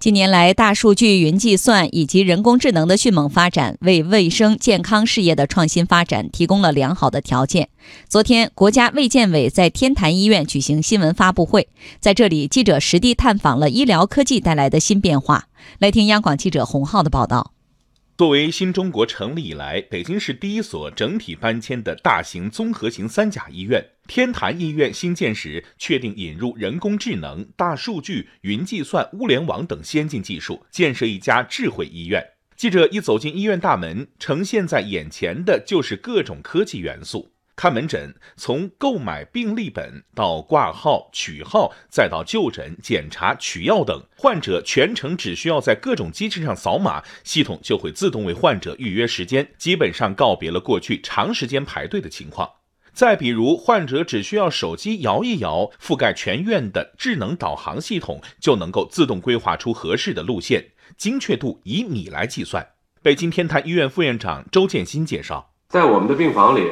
近年来，大数据、云计算以及人工智能的迅猛发展，为卫生健康事业的创新发展提供了良好的条件。昨天，国家卫健委在天坛医院举行新闻发布会，在这里，记者实地探访了医疗科技带来的新变化。来听央广记者洪浩的报道。作为新中国成立以来北京市第一所整体搬迁的大型综合型三甲医院，天坛医院新建时确定引入人工智能、大数据、云计算、物联网等先进技术，建设一家智慧医院。记者一走进医院大门，呈现在眼前的就是各种科技元素。看门诊，从购买病历本到挂号、取号，再到就诊、检查、取药等，患者全程只需要在各种机器上扫码，系统就会自动为患者预约时间，基本上告别了过去长时间排队的情况。再比如，患者只需要手机摇一摇，覆盖全院的智能导航系统就能够自动规划出合适的路线，精确度以米来计算。北京天坛医院副院长周建新介绍，在我们的病房里。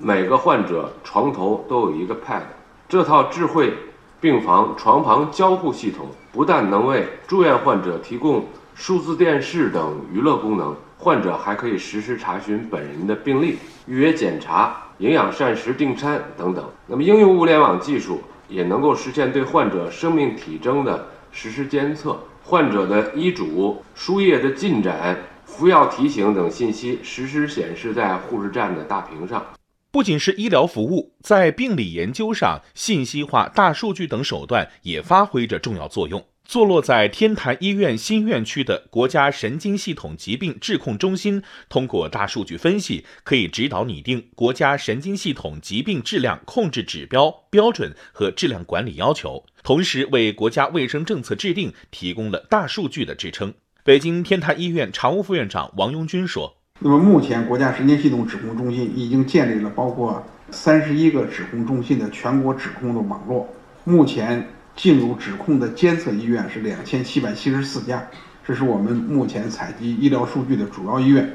每个患者床头都有一个 Pad，这套智慧病房床旁交互系统不但能为住院患者提供数字电视等娱乐功能，患者还可以实时查询本人的病历、预约检查、营养膳食订餐等等。那么，应用物联网技术也能够实现对患者生命体征的实时监测，患者的医嘱、输液的进展、服药提醒等信息实时显示在护士站的大屏上。不仅是医疗服务，在病理研究上，信息化、大数据等手段也发挥着重要作用。坐落在天坛医院新院区的国家神经系统疾病治控中心，通过大数据分析，可以指导拟定国家神经系统疾病质量控制指标、标准和质量管理要求，同时为国家卫生政策制定提供了大数据的支撑。北京天坛医院常务副院长王拥军说。那么，目前国家神经系统指控中心已经建立了包括三十一个指控中心的全国指控的网络。目前进入指控的监测医院是两千七百七十四家，这是我们目前采集医疗数据的主要医院，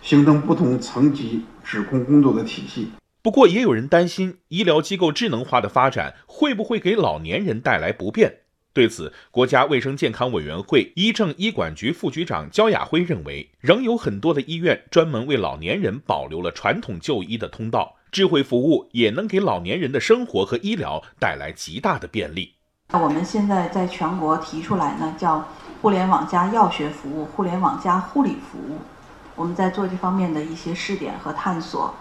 形成不同层级指控工作的体系。不过，也有人担心，医疗机构智能化的发展会不会给老年人带来不便？对此，国家卫生健康委员会医政医管局副局长焦亚辉认为，仍有很多的医院专门为老年人保留了传统就医的通道，智慧服务也能给老年人的生活和医疗带来极大的便利。那我们现在在全国提出来呢，叫“互联网加药学服务”、“互联网加护理服务”，我们在做这方面的一些试点和探索。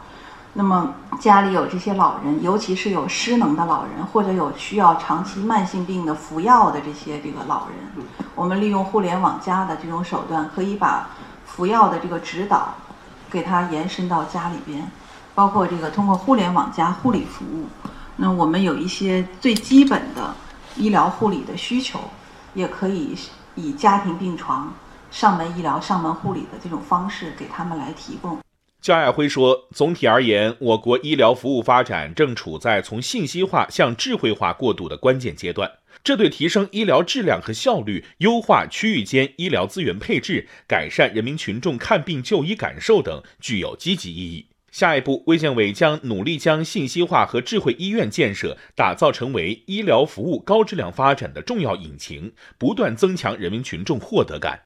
那么家里有这些老人，尤其是有失能的老人，或者有需要长期慢性病的服药的这些这个老人，我们利用互联网加的这种手段，可以把服药的这个指导给他延伸到家里边，包括这个通过互联网加护理服务。那我们有一些最基本的医疗护理的需求，也可以以家庭病床、上门医疗、上门护理的这种方式给他们来提供。焦亚辉说：“总体而言，我国医疗服务发展正处在从信息化向智慧化过渡的关键阶段，这对提升医疗质量和效率、优化区域间医疗资源配置、改善人民群众看病就医感受等具有积极意义。下一步，卫健委将努力将信息化和智慧医院建设打造成为医疗服务高质量发展的重要引擎，不断增强人民群众获得感。”